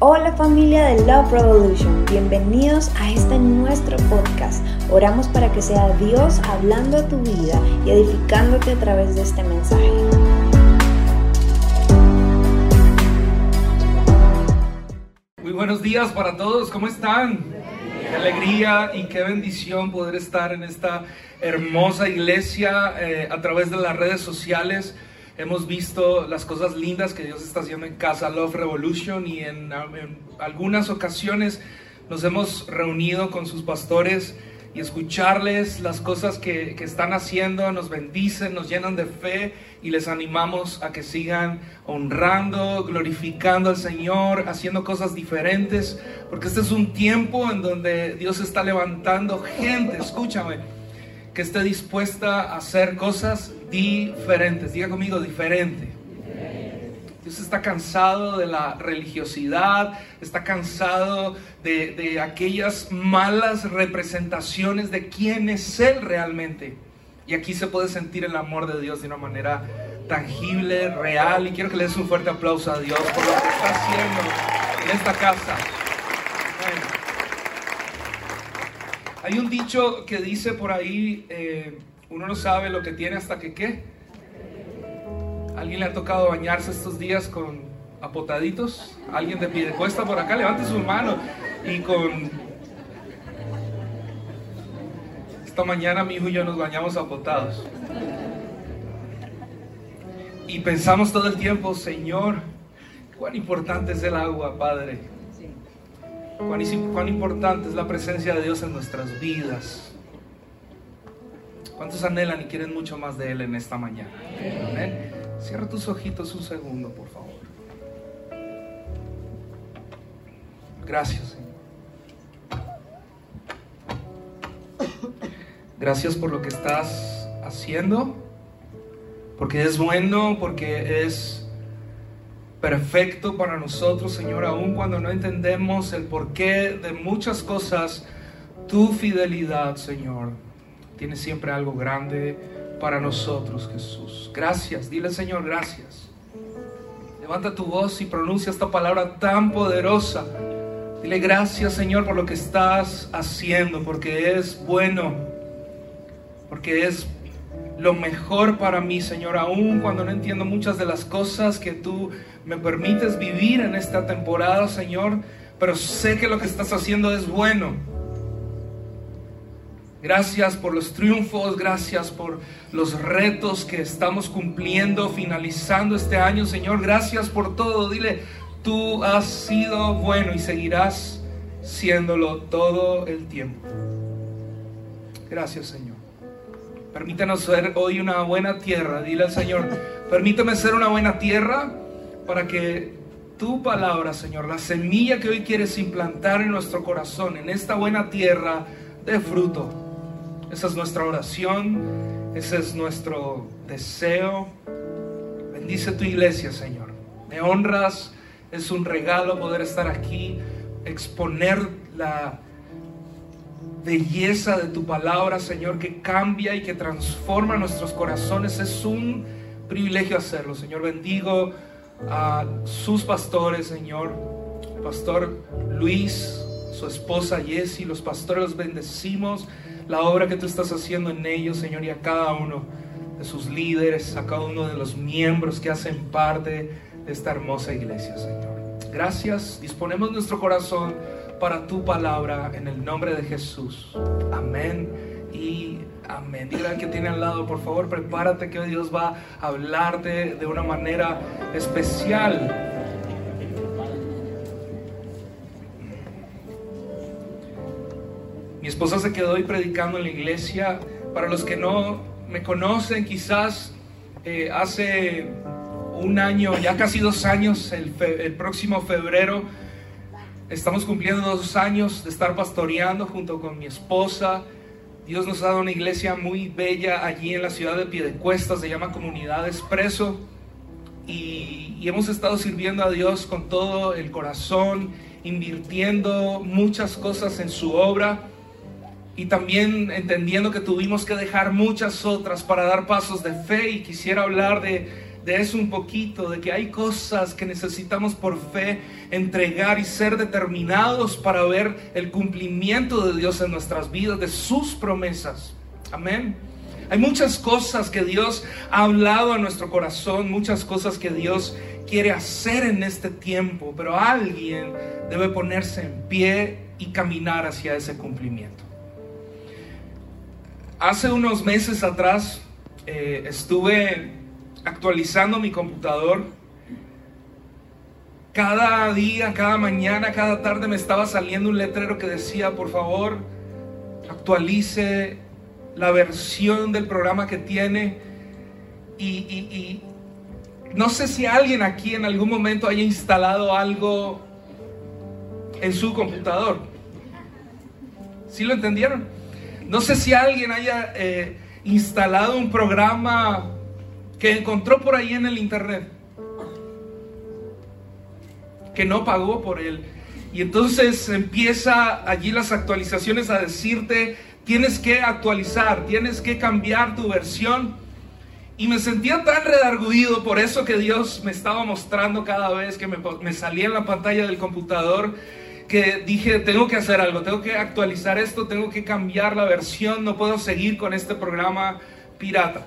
Hola familia de Love Revolution, bienvenidos a este nuestro podcast. Oramos para que sea Dios hablando a tu vida y edificándote a través de este mensaje. Muy buenos días para todos, ¿cómo están? Qué alegría y qué bendición poder estar en esta hermosa iglesia eh, a través de las redes sociales. Hemos visto las cosas lindas que Dios está haciendo en Casa Love Revolution y en, algunas ocasiones nos hemos reunido con sus pastores y escucharles las cosas que, que, están haciendo, nos bendicen, nos llenan de fe y les animamos a que sigan honrando, glorificando al Señor, haciendo cosas diferentes, porque este es un tiempo en donde Dios está levantando gente, escúchame, que esté dispuesta a hacer cosas diferentes. Diga conmigo, diferente. Dios está cansado de la religiosidad, está cansado de, de, aquellas malas representaciones de quién es Él realmente. Y aquí se puede sentir el amor de Dios de una manera tangible, real. Y quiero que le des un fuerte aplauso a Dios por lo que está haciendo en esta casa. Hay un dicho que dice por ahí, eh, uno no sabe lo que tiene hasta que qué. ¿Alguien le ha tocado bañarse estos días con apotaditos? ¿Alguien de pie cuesta por acá? Levante su mano y con... Esta mañana mi hijo y yo nos bañamos apotados. Y pensamos todo el tiempo, Señor, cuán importante es el agua, Padre Cuán, importante es la presencia de Dios en nuestras vidas. ¿Cuántos anhelan y quieren mucho más de Él en esta mañana? Cierra tus ojitos un segundo, por favor. Gracias, Señor. Gracias por lo que estás haciendo, porque es bueno, porque es perfecto para nosotros, Señor, aun cuando no entendemos el porqué de muchas cosas, tu fidelidad, Señor, tiene siempre algo grande para nosotros, Jesús. Gracias, dile, Señor, gracias. Levanta tu voz y pronuncia esta palabra tan poderosa. Dile gracias, Señor, por lo que estás haciendo, porque es bueno, porque es lo mejor para mí, Señor, aun cuando no entiendo muchas de las cosas que tú me permites vivir en esta temporada, Señor, pero sé que lo que estás haciendo es bueno. Gracias por los triunfos, gracias por los retos que estamos cumpliendo, finalizando este año, Señor. Gracias por todo. Dile, tú has sido bueno y seguirás siéndolo todo el tiempo. Gracias, Señor. Permítanos ser hoy una buena tierra. Dile al Señor, permíteme ser una buena tierra para que tu palabra, Señor, la semilla que hoy quieres implantar en nuestro corazón, en esta buena tierra, dé fruto. Esa es nuestra oración, ese es nuestro deseo. Bendice tu iglesia, Señor. Me honras, es un regalo poder estar aquí, exponer la belleza de tu palabra, Señor, que cambia y que transforma nuestros corazones. Es un privilegio hacerlo, Señor. Bendigo a sus pastores, Señor, pastor Luis, su esposa Jessie, los pastores los bendecimos, la obra que tú estás haciendo en ellos, Señor, y a cada uno de sus líderes, a cada uno de los miembros que hacen parte de esta hermosa iglesia, Señor. Gracias, disponemos nuestro corazón para tu palabra en el nombre de Jesús. Amén y Amén. Dile al que tiene al lado, por favor, prepárate que Dios va a hablarte de una manera especial. Esposa se quedó hoy predicando en la iglesia. Para los que no me conocen, quizás eh, hace un año, ya casi dos años, el, el próximo febrero, estamos cumpliendo dos años de estar pastoreando junto con mi esposa Dios nos ha dado una iglesia muy bella allí en la ciudad de Piedecuesta, se llama Comunidad Expreso. Y, y, hemos estado sirviendo a Dios con todo el corazón, invirtiendo muchas cosas en su obra y también entendiendo que tuvimos que dejar muchas otras para dar pasos de fe. Y quisiera hablar de de eso un poquito, de que hay cosas que necesitamos por fe entregar y ser determinados para ver el cumplimiento de Dios en nuestras vidas, de sus promesas. Amén. Hay muchas cosas que Dios ha hablado a nuestro corazón, muchas cosas que Dios quiere hacer en este tiempo, pero alguien debe ponerse en pie y caminar hacia ese cumplimiento. Hace unos meses atrás eh, estuve actualizando mi computador. Cada día, cada mañana, cada tarde me estaba saliendo un letrero que decía, por favor, actualice la versión del programa que tiene. Y, no sé si alguien aquí en algún momento haya instalado algo en su computador. ¿Sí lo entendieron? No sé si alguien haya eh, instalado un programa que encontró por ahí en el internet, que no pagó por él. Y entonces empieza allí las actualizaciones a decirte, tienes que actualizar, tienes que cambiar tu versión. Y me sentía tan redarguido por eso que Dios me estaba mostrando cada vez que me, me salía en la pantalla del computador, que dije, tengo que hacer algo, tengo que actualizar esto, tengo que cambiar la versión, no puedo seguir con este programa pirata.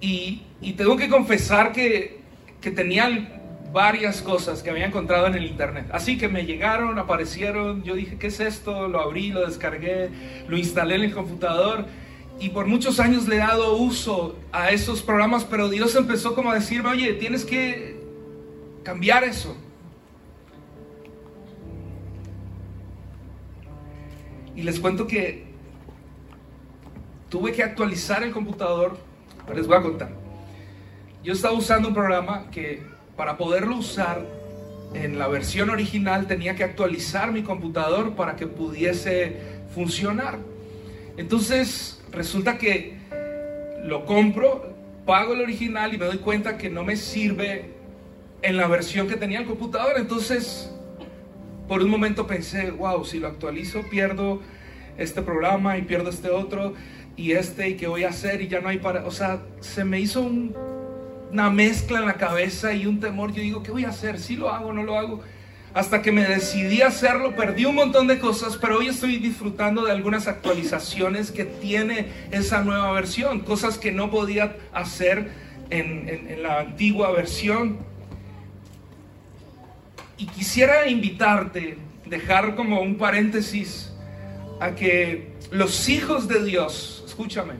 Y, tengo que confesar que, que tenía varias cosas que había encontrado en el internet. Así que me llegaron, aparecieron, yo dije, ¿qué es esto? Lo abrí, lo descargué, lo instalé en el computador y por muchos años le he dado uso a esos programas, pero Dios empezó como a decirme, oye, tienes que cambiar eso. Y les cuento que tuve que actualizar el computador les voy a contar. Yo estaba usando un programa que para poderlo usar en la versión original tenía que actualizar mi computador para que pudiese funcionar. Entonces resulta que lo compro, pago el original y me doy cuenta que no me sirve en la versión que tenía el computador. Entonces, por un momento pensé, wow, si lo actualizo pierdo este programa y pierdo este otro y este y qué voy a hacer y ya no hay para, o sea, se me hizo una mezcla en la cabeza y un temor, yo digo, ¿qué voy a hacer? ¿Si lo hago no lo hago? Hasta que me decidí a hacerlo, perdí un montón de cosas, pero hoy estoy disfrutando de algunas actualizaciones que tiene esa nueva versión, cosas que no podía hacer en, la antigua versión. Y quisiera invitarte, dejar como un paréntesis, a que los hijos de Dios, escúchame,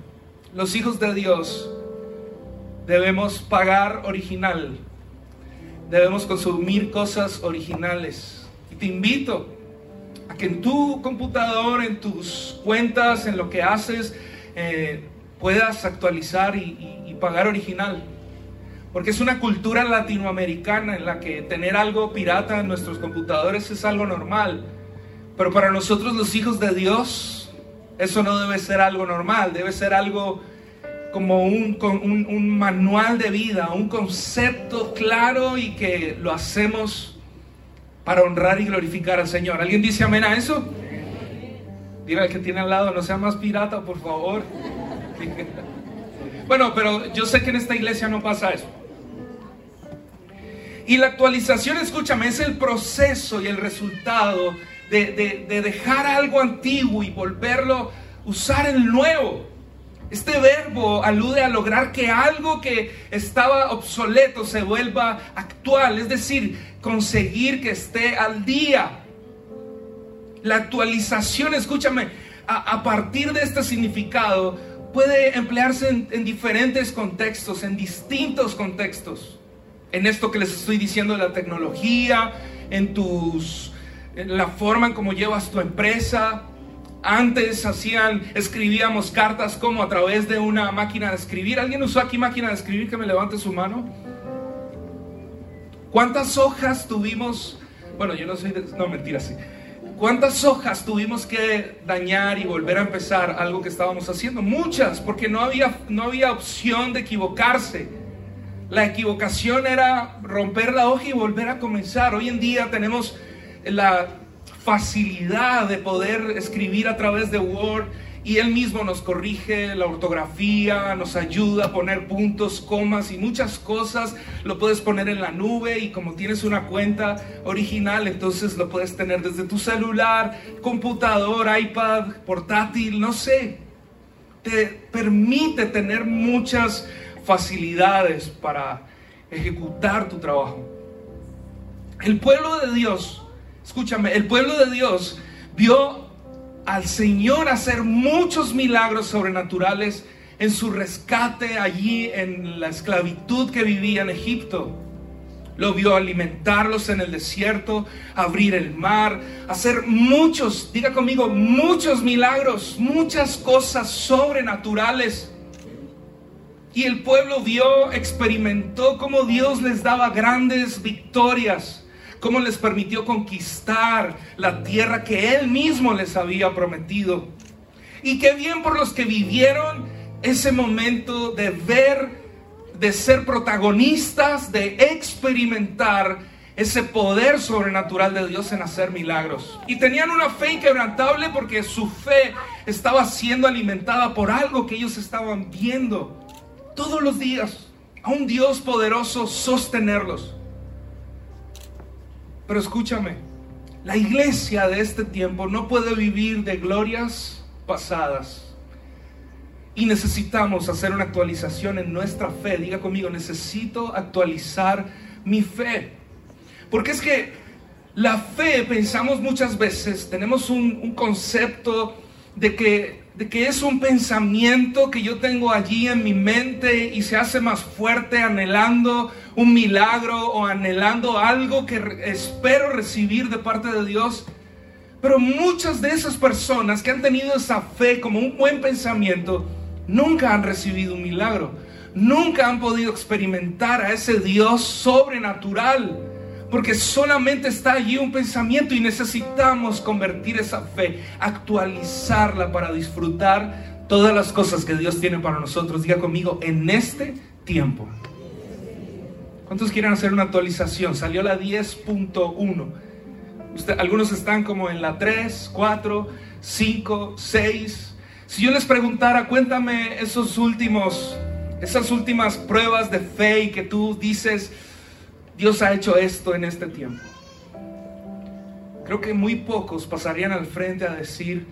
los hijos de Dios debemos pagar original, debemos consumir cosas originales. Y te invito a que en tu computador, en tus cuentas, en lo que haces, eh, puedas actualizar y, y pagar original. Porque es una cultura latinoamericana en la que tener algo pirata en nuestros computadores es algo normal. Pero para nosotros los hijos de Dios, eso no debe ser algo normal, debe ser algo como un, un, manual de vida, un concepto claro y que lo hacemos para honrar y glorificar al Señor. ¿Alguien dice amén a eso? Dile al que tiene al lado, no sea más pirata, por favor. bueno, pero yo sé que en esta iglesia no pasa eso. Y la actualización, escúchame, es el proceso y el resultado de, dejar algo antiguo y volverlo usar el nuevo. Este verbo alude a lograr que algo que estaba obsoleto se vuelva actual, es decir, conseguir que esté al día. La actualización, escúchame, a, partir de este significado puede emplearse en, en, diferentes contextos, en distintos contextos. En esto que les estoy diciendo de la tecnología, en tus la forma en cómo llevas tu empresa. Antes hacían, escribíamos cartas como a través de una máquina de escribir. ¿Alguien usó aquí máquina de escribir que me levante su mano? ¿Cuántas hojas tuvimos? Bueno, yo no soy de... No, mentira, sí. ¿Cuántas hojas tuvimos que dañar y volver a empezar algo que estábamos haciendo? Muchas, porque no había, no había opción de equivocarse. La equivocación era romper la hoja y volver a comenzar. Hoy en día tenemos la facilidad de poder escribir a través de Word y Él mismo nos corrige la ortografía, nos ayuda a poner puntos, comas y muchas cosas. Lo puedes poner en la nube y como tienes una cuenta original, entonces lo puedes tener desde tu celular, computador, iPad, portátil, no sé. Te permite tener muchas facilidades para ejecutar tu trabajo. El pueblo de Dios, escúchame, el pueblo de Dios vio al Señor hacer muchos milagros sobrenaturales en su rescate allí en la esclavitud que vivía en Egipto. Lo vio alimentarlos en el desierto, abrir el mar, hacer muchos, diga conmigo, muchos milagros, muchas cosas sobrenaturales. Y el pueblo vio, experimentó cómo Dios les daba grandes victorias cómo les permitió conquistar la tierra que Él mismo les había prometido. Y qué bien por los que vivieron ese momento de ver, de ser protagonistas, de experimentar ese poder sobrenatural de Dios en hacer milagros. Y tenían una fe inquebrantable porque su fe estaba siendo alimentada por algo que ellos estaban viendo todos los días. A un Dios poderoso sostenerlos. Pero escúchame, la iglesia de este tiempo no puede vivir de glorias pasadas. Y necesitamos hacer una actualización en nuestra fe. Diga conmigo, necesito actualizar mi fe. Porque es que la fe, pensamos muchas veces, tenemos un, un concepto de que de que es un pensamiento que yo tengo allí en mi mente y se hace más fuerte anhelando un milagro o anhelando algo que espero recibir de parte de Dios. Pero muchas de esas personas que han tenido esa fe como un buen pensamiento, nunca han recibido un milagro, nunca han podido experimentar a ese Dios sobrenatural porque solamente está allí un pensamiento y necesitamos convertir esa fe, actualizarla para disfrutar todas las cosas que Dios tiene para nosotros. Diga conmigo, en este tiempo. ¿Cuántos quieren hacer una actualización? Salió la 10.1. Algunos están como en la 3, 4, 5, 6. Si yo les preguntara, cuéntame esos últimos, esas últimas pruebas de fe y que tú dices, Dios ha hecho esto en este tiempo. Creo que muy pocos pasarían al frente a decir,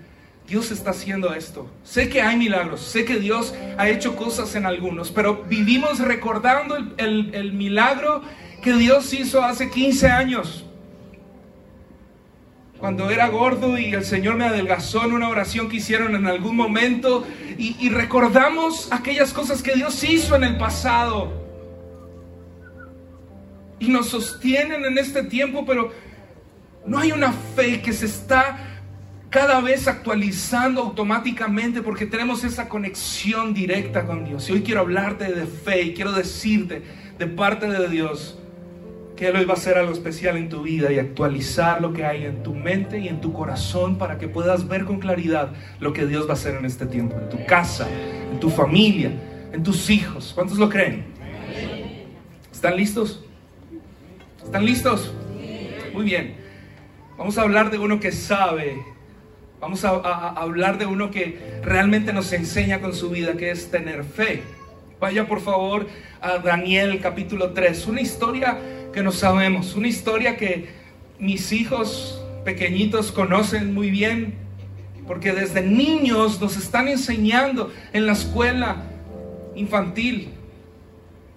Dios está haciendo esto. Sé que hay milagros, sé que Dios ha hecho cosas en algunos, pero vivimos recordando el, milagro que Dios hizo hace 15 años. Cuando era gordo y el Señor me adelgazó en una oración que hicieron en algún momento y, y recordamos aquellas cosas que Dios hizo en el pasado y nos sostienen en este tiempo, pero no hay una fe que se está cada vez actualizando automáticamente porque tenemos esa conexión directa con Dios. Y hoy quiero hablarte de fe y quiero decirte de parte de Dios que Él hoy va a hacer algo especial en tu vida y actualizar lo que hay en tu mente y en tu corazón para que puedas ver con claridad lo que Dios va a hacer en este tiempo, en tu casa, en tu familia, en tus hijos. ¿Cuántos lo creen? ¿Están listos? ¿Están listos? Muy bien. Vamos a hablar de uno que sabe. Vamos a, hablar de uno que realmente nos enseña con su vida, que es tener fe. Vaya por favor a Daniel capítulo 3. Una historia que no sabemos. Una historia que mis hijos pequeñitos conocen muy bien. Porque desde niños nos están enseñando en la escuela infantil.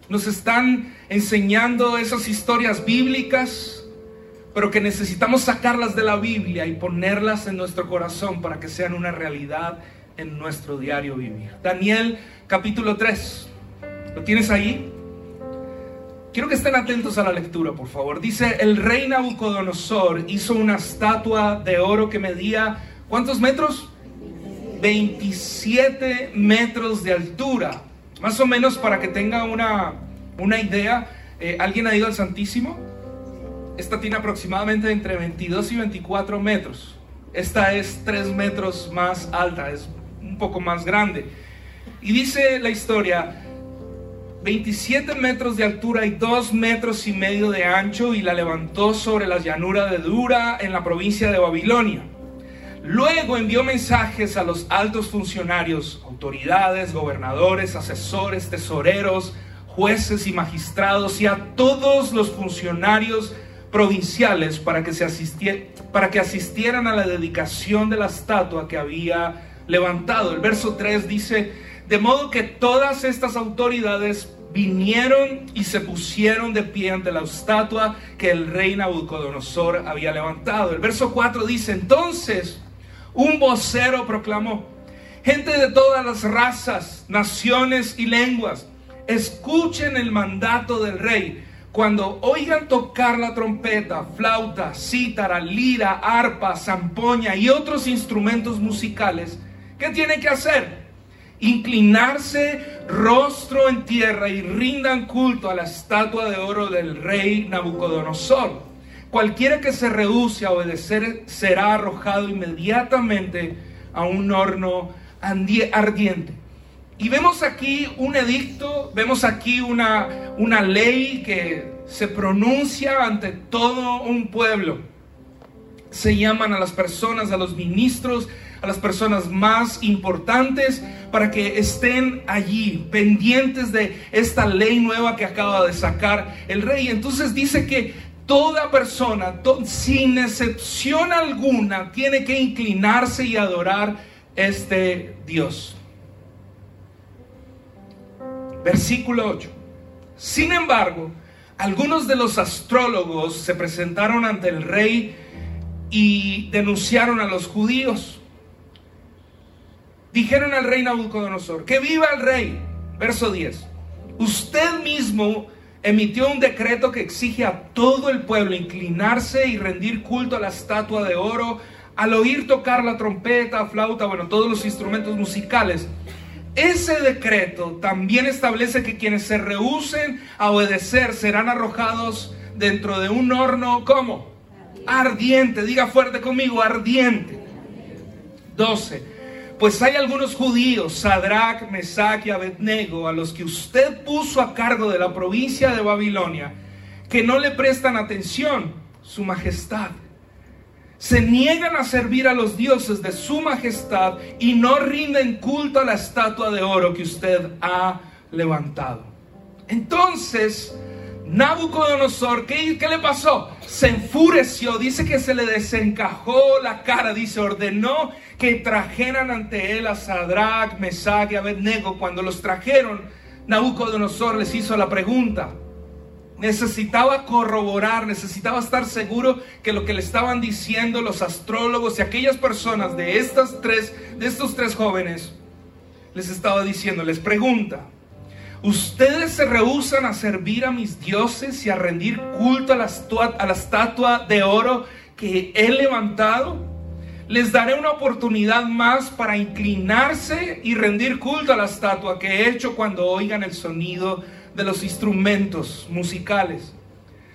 Nos están enseñando esas historias bíblicas, pero que necesitamos sacarlas de la Biblia y ponerlas en nuestro corazón para que sean una realidad en nuestro diario vivir. Daniel capítulo 3. ¿Lo tienes ahí? Quiero que estén atentos a la lectura, por favor. Dice, el rey Nabucodonosor hizo una estatua de oro que medía, ¿cuántos metros? 27 metros de altura. Más o menos para que tenga una, una idea, eh, ¿alguien ha ido al Santísimo? Esta tiene aproximadamente entre 22 y 24 metros. Esta es 3 metros más alta, es un poco más grande. Y dice la historia, 27 metros de altura y 2 metros y medio de ancho y la levantó sobre la llanura de Dura en la provincia de Babilonia. Luego envió mensajes a los altos funcionarios, autoridades, gobernadores, asesores, tesoreros, jueces y magistrados y a todos los funcionarios provinciales para que, se para que asistieran a la dedicación de la estatua que había levantado. El verso 3 dice, de modo que todas estas autoridades vinieron y se pusieron de pie ante la estatua que el rey Nabucodonosor había levantado. El verso 4 dice, entonces un vocero proclamó, gente de todas las razas, naciones y lenguas, escuchen el mandato del rey. Cuando oigan tocar la trompeta, flauta, cítara, lira, arpa, zampoña y otros instrumentos musicales, ¿qué tienen que hacer? Inclinarse rostro en tierra y rindan culto a la estatua de oro del rey Nabucodonosor. Cualquiera que se rehúse a obedecer será arrojado inmediatamente a un horno ardiente. Y vemos aquí un edicto, vemos aquí una, una ley que se pronuncia ante todo un pueblo. Se llaman a las personas, a los ministros, a las personas más importantes para que estén allí pendientes de esta ley nueva que acaba de sacar el rey. Entonces dice que toda persona, sin excepción alguna, tiene que inclinarse y adorar este Dios. Versículo 8. Sin embargo, algunos de los astrólogos se presentaron ante el rey y denunciaron a los judíos. Dijeron al rey Nabucodonosor, que viva el rey. Verso 10. Usted mismo emitió un decreto que exige a todo el pueblo inclinarse y rendir culto a la estatua de oro al oír tocar la trompeta, flauta, bueno, todos los instrumentos musicales. Ese decreto también establece que quienes se rehúsen a obedecer serán arrojados dentro de un horno, ¿cómo? Ardiente, diga fuerte conmigo, ardiente. 12. Pues hay algunos judíos, Sadrach, Mesach y Abednego, a los que usted puso a cargo de la provincia de Babilonia, que no le prestan atención, su majestad. Se niegan a servir a los dioses de su majestad y no rinden culto a la estatua de oro que usted ha levantado. Entonces, Nabucodonosor, ¿qué, ¿qué, le pasó? Se enfureció, dice que se le desencajó la cara, dice, ordenó que trajeran ante él a Sadrach, Mesach y Abednego. Cuando los trajeron, Nabucodonosor les hizo la pregunta. Necesitaba corroborar, necesitaba estar seguro que lo que le estaban diciendo los astrólogos y aquellas personas de estas tres, de estos tres jóvenes, les estaba diciendo, les pregunta, Ustedes se rehusan a servir a mis dioses y a rendir culto a la, a la estatua de oro que he levantado. Les daré una oportunidad más para inclinarse y rendir culto a la estatua que he hecho cuando oigan el sonido de los instrumentos musicales.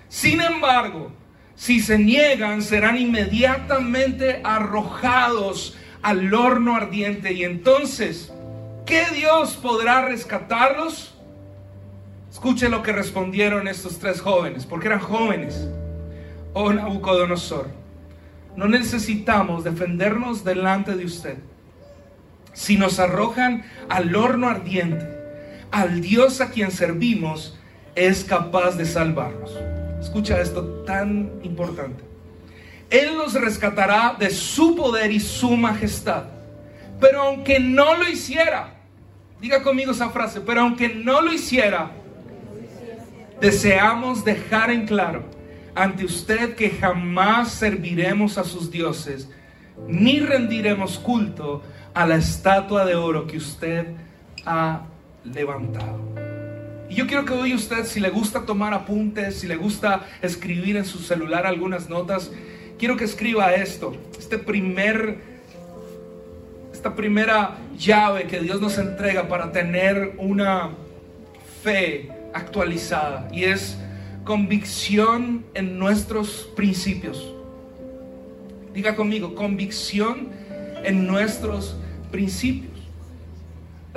Sin embargo, si se niegan, serán inmediatamente arrojados al horno ardiente. Y entonces, ¿qué Dios podrá rescatarlos? Escuche lo que respondieron estos tres jóvenes, porque eran jóvenes. Oh Nabucodonosor, no necesitamos defendernos delante de usted. Si nos arrojan al horno ardiente, al Dios a quien servimos es capaz de salvarnos. Escucha esto tan importante. Él nos rescatará de su poder y su majestad. Pero aunque no lo hiciera, diga conmigo esa frase, pero aunque no lo hiciera, deseamos dejar en claro ante usted que jamás serviremos a sus dioses, ni rendiremos culto a la estatua de oro que usted ha levantado. Y yo quiero que hoy usted, si le gusta tomar apuntes, si le gusta escribir en su celular algunas notas, quiero que escriba esto, este primer, esta primera llave que Dios nos entrega para tener una fe actualizada y es convicción en nuestros principios. Diga conmigo, convicción en nuestros principios.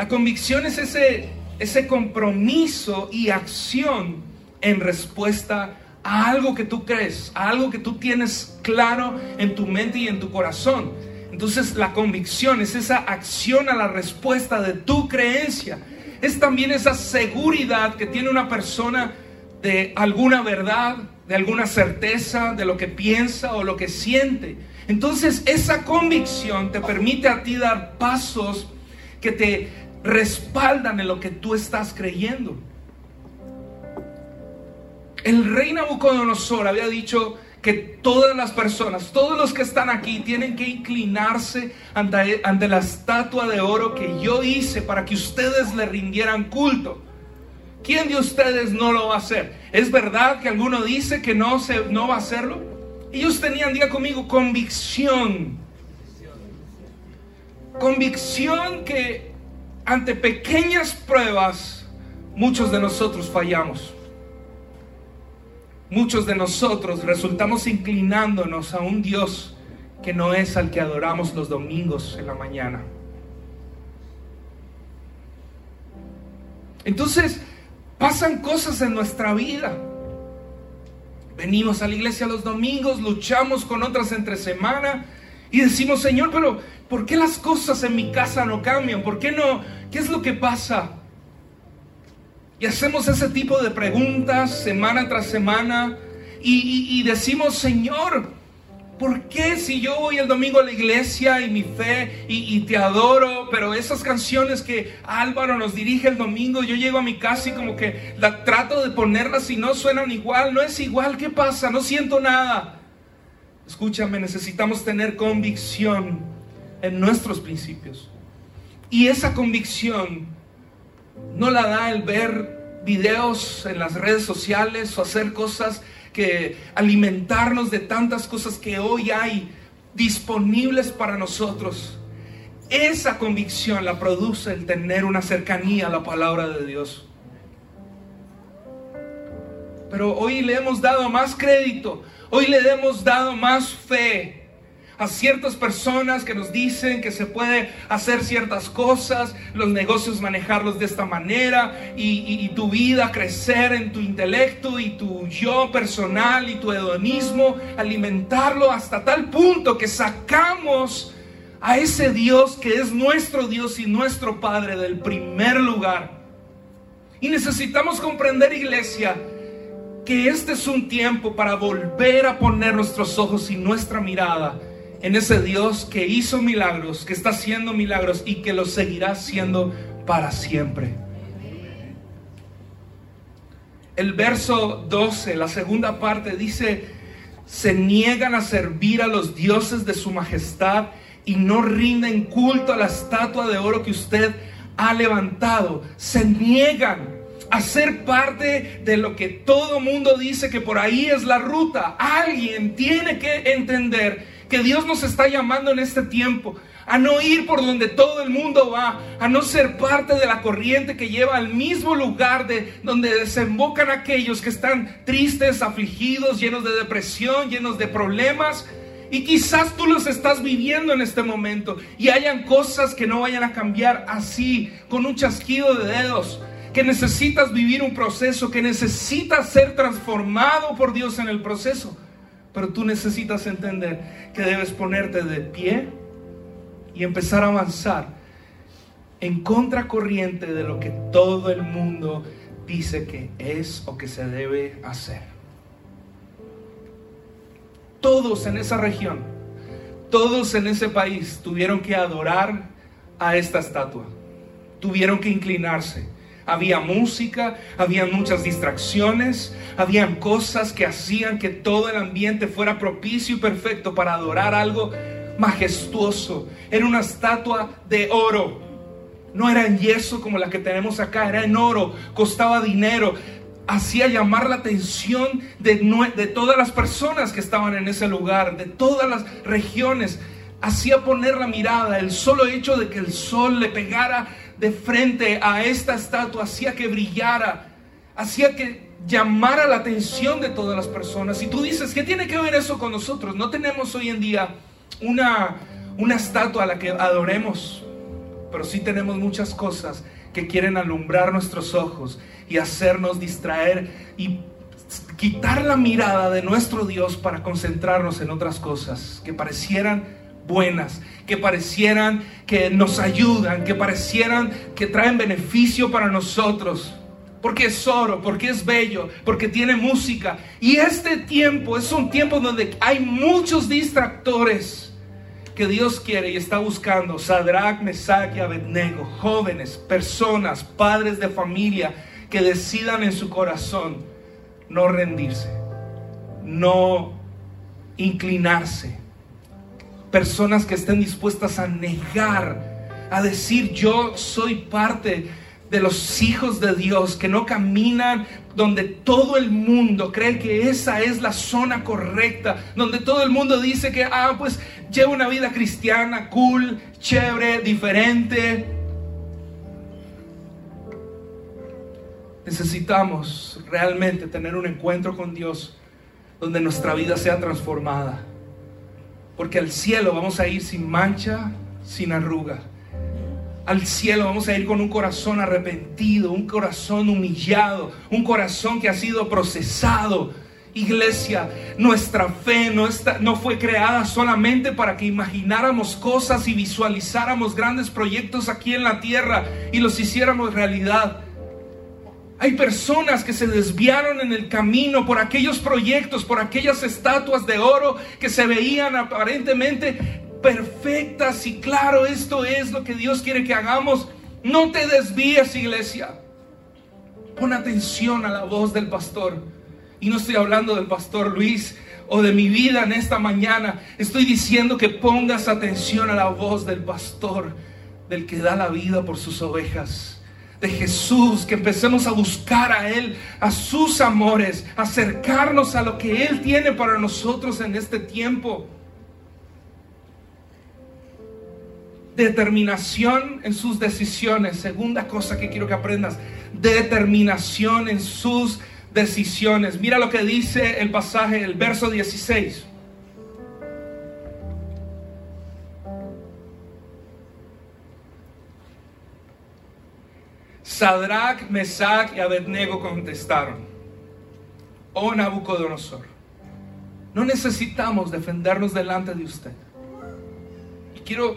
La convicción es ese, ese compromiso y acción en respuesta a algo que tú crees, a algo que tú tienes claro en tu mente y en tu corazón. Entonces la convicción es esa acción a la respuesta de tu creencia. Es también esa seguridad que tiene una persona de alguna verdad, de alguna certeza, de lo que piensa o lo que siente. Entonces esa convicción te permite a ti dar pasos que te respaldan en lo que tú estás creyendo. El rey Nabucodonosor había dicho que todas las personas, todos los que están aquí, tienen que inclinarse ante, ante, la estatua de oro que yo hice para que ustedes le rindieran culto. ¿Quién de ustedes no lo va a hacer? ¿Es verdad que alguno dice que no, se, no va a hacerlo? Ellos tenían, diga conmigo, convicción. Convicción que ante pequeñas pruebas muchos de nosotros fallamos muchos de nosotros resultamos inclinándonos a un Dios que no es al que adoramos los domingos en la mañana. Entonces, pasan cosas en nuestra vida. Venimos a la iglesia los domingos, luchamos con otras entre semana y decimos, Señor, pero ¿por qué las cosas en mi casa no cambian? ¿Por qué no? ¿Qué es lo que pasa? Y hacemos ese tipo de preguntas semana tras semana y, decimos, Señor, ¿por qué si yo voy el domingo a la iglesia y mi fe y, te adoro, pero esas canciones que Álvaro nos dirige el domingo, yo llego a mi casa y como que la trato de ponerlas y no suenan igual, no es igual, ¿qué pasa? No siento nada. Escúchame, necesitamos tener convicción en nuestros principios. Y esa convicción no la da el ver videos en las redes sociales o hacer cosas que alimentarnos de tantas cosas que hoy hay disponibles para nosotros. Esa convicción la produce el tener una cercanía a la palabra de Dios. Pero hoy le hemos dado más crédito, hoy le hemos dado más fe a ciertas personas que nos dicen que se puede hacer ciertas cosas, los negocios manejarlos de esta manera y, tu vida crecer en tu intelecto y tu yo personal y tu hedonismo, alimentarlo hasta tal punto que sacamos a ese Dios que es nuestro Dios y nuestro Padre del primer lugar. Y necesitamos comprender, iglesia, que este es un tiempo para volver a poner nuestros ojos y nuestra mirada en ese Dios que hizo milagros, que está haciendo milagros y que los seguirá haciendo para siempre. El verso 12, la segunda parte, dice, se niegan a servir a los dioses de su majestad y no rinden culto a la estatua de oro que usted ha levantado. Se niegan a ser parte de lo que todo mundo dice que por ahí es la ruta. Alguien tiene que entender que Dios nos está llamando en este tiempo a no ir por donde todo el mundo va, a no ser parte de la corriente que lleva al mismo lugar de donde desembocan aquellos que están tristes, afligidos, llenos de depresión, llenos de problemas. Y quizás tú los estás viviendo en este momento y hayan cosas que no vayan a cambiar así, con un chasquido de dedos, que necesitas vivir un proceso, que necesitas ser transformado por Dios en el proceso. Pero tú necesitas entender que debes ponerte de pie y empezar a avanzar en contracorriente de lo que todo el mundo dice que es o que se debe hacer. Todos en esa región, todos en ese país tuvieron que adorar a esta estatua, tuvieron que inclinarse había música, había muchas distracciones, habían cosas que hacían que todo el ambiente fuera propicio y perfecto para adorar algo majestuoso. Era una estatua de oro. No era en yeso como la que tenemos acá, era en oro, costaba dinero. Hacía llamar la atención de, de todas las personas que estaban en ese lugar, de todas las regiones hacía poner la mirada, el solo hecho de que el sol le pegara de frente a esta estatua hacía que brillara, hacía que llamara la atención de todas las personas. Y tú dices, ¿qué tiene que ver eso con nosotros? No tenemos hoy en día una, una estatua a la que adoremos, pero sí tenemos muchas cosas que quieren alumbrar nuestros ojos y hacernos distraer y quitar la mirada de nuestro Dios para concentrarnos en otras cosas que parecieran buenas, que parecieran que nos ayudan, que parecieran que traen beneficio para nosotros. Porque es oro, porque es bello, porque tiene música. Y este tiempo es un tiempo donde hay muchos distractores que Dios quiere y está buscando. Sadrach, Mesach y Abednego, jóvenes, personas, padres de familia que decidan en su corazón no rendirse, no inclinarse, personas que estén dispuestas a negar, a decir yo soy parte de los hijos de Dios, que no caminan donde todo el mundo cree que esa es la zona correcta, donde todo el mundo dice que, ah, pues lleva una vida cristiana, cool, chévere, diferente. Necesitamos realmente tener un encuentro con Dios donde nuestra vida sea transformada. Porque al cielo vamos a ir sin mancha, sin arruga. Al cielo vamos a ir con un corazón arrepentido, un corazón humillado, un corazón que ha sido procesado. Iglesia, nuestra fe no, no fue creada solamente para que imagináramos cosas y visualizáramos grandes proyectos aquí en la tierra y los hiciéramos realidad. Hay personas que se desviaron en el camino por aquellos proyectos, por aquellas estatuas de oro que se veían aparentemente perfectas y claro, esto es lo que Dios quiere que hagamos. No te desvíes, iglesia. Pon atención a la voz del pastor. Y no estoy hablando del pastor Luis o de mi vida en esta mañana. Estoy diciendo que pongas atención a la voz del pastor, del que da la vida por sus ovejas de Jesús, que empecemos a buscar a Él, a sus amores, acercarnos a lo que Él tiene para nosotros en este tiempo. Determinación en sus decisiones. Segunda cosa que quiero que aprendas. Determinación en sus decisiones. Mira lo que dice el pasaje, el verso 16. Sadrach, Mesach y Abednego contestaron, oh Nabucodonosor, no necesitamos defendernos delante de usted. Y quiero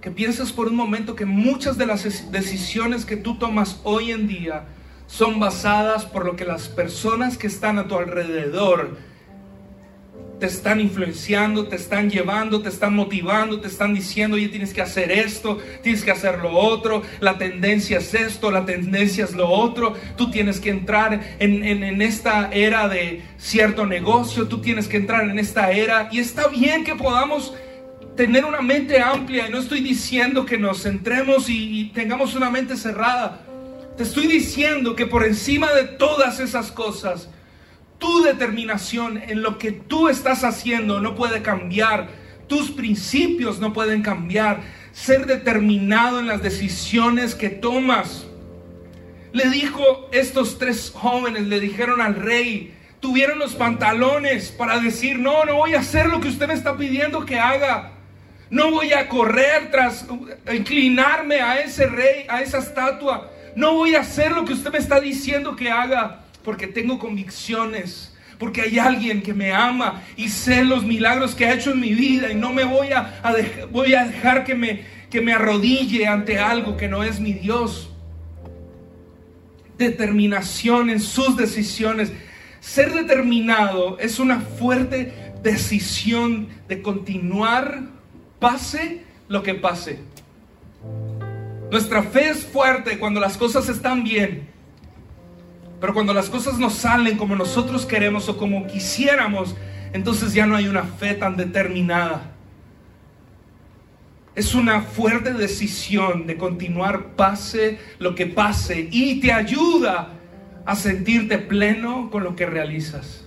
que pienses por un momento que muchas de las decisiones que tú tomas hoy en día son basadas por lo que las personas que están a tu alrededor te están influenciando, te están llevando, te están motivando, te están diciendo, oye, tienes que hacer esto, tienes que hacer lo otro, la tendencia es esto, la tendencia es lo otro, tú tienes que entrar en, en esta era de cierto negocio, tú tienes que entrar en esta era, y está bien que podamos tener una mente amplia, y no estoy diciendo que nos centremos y, y tengamos una mente cerrada, te estoy diciendo que por encima de todas esas cosas, tu determinación en lo que tú estás haciendo no puede cambiar. Tus principios no pueden cambiar. Ser determinado en las decisiones que tomas. Le dijo estos tres jóvenes, le dijeron al rey, tuvieron los pantalones para decir, no, no voy a hacer lo que usted me está pidiendo que haga. No voy a correr tras inclinarme a ese rey, a esa estatua. No voy a hacer lo que usted me está diciendo que haga porque tengo convicciones, porque hay alguien que me ama y sé los milagros que ha hecho en mi vida y no me voy a, voy a dejar que me, que me arrodille ante algo que no es mi Dios. Determinación en sus decisiones. Ser determinado es una fuerte decisión de continuar, pase lo que pase. Nuestra fe es fuerte cuando las cosas están bien pero cuando las cosas no salen como nosotros queremos o como quisiéramos, entonces ya no hay una fe tan determinada. Es una fuerte decisión de continuar pase lo que pase y te ayuda a sentirte pleno con lo que realizas.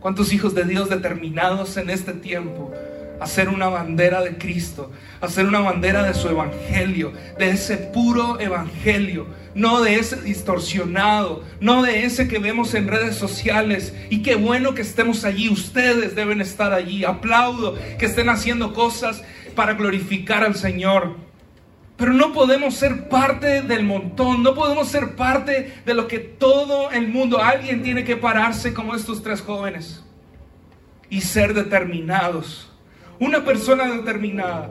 ¿Cuántos hijos de Dios determinados en este tiempo hacer una bandera de Cristo, hacer una bandera de su evangelio, de ese puro evangelio, no de ese distorsionado, no de ese que vemos en redes sociales. Y qué bueno que estemos allí, ustedes deben estar allí. Aplaudo que estén haciendo cosas para glorificar al Señor. Pero no podemos ser parte del montón, no podemos ser parte de lo que todo el mundo, alguien tiene que pararse como estos tres jóvenes y ser determinados. Una persona determinada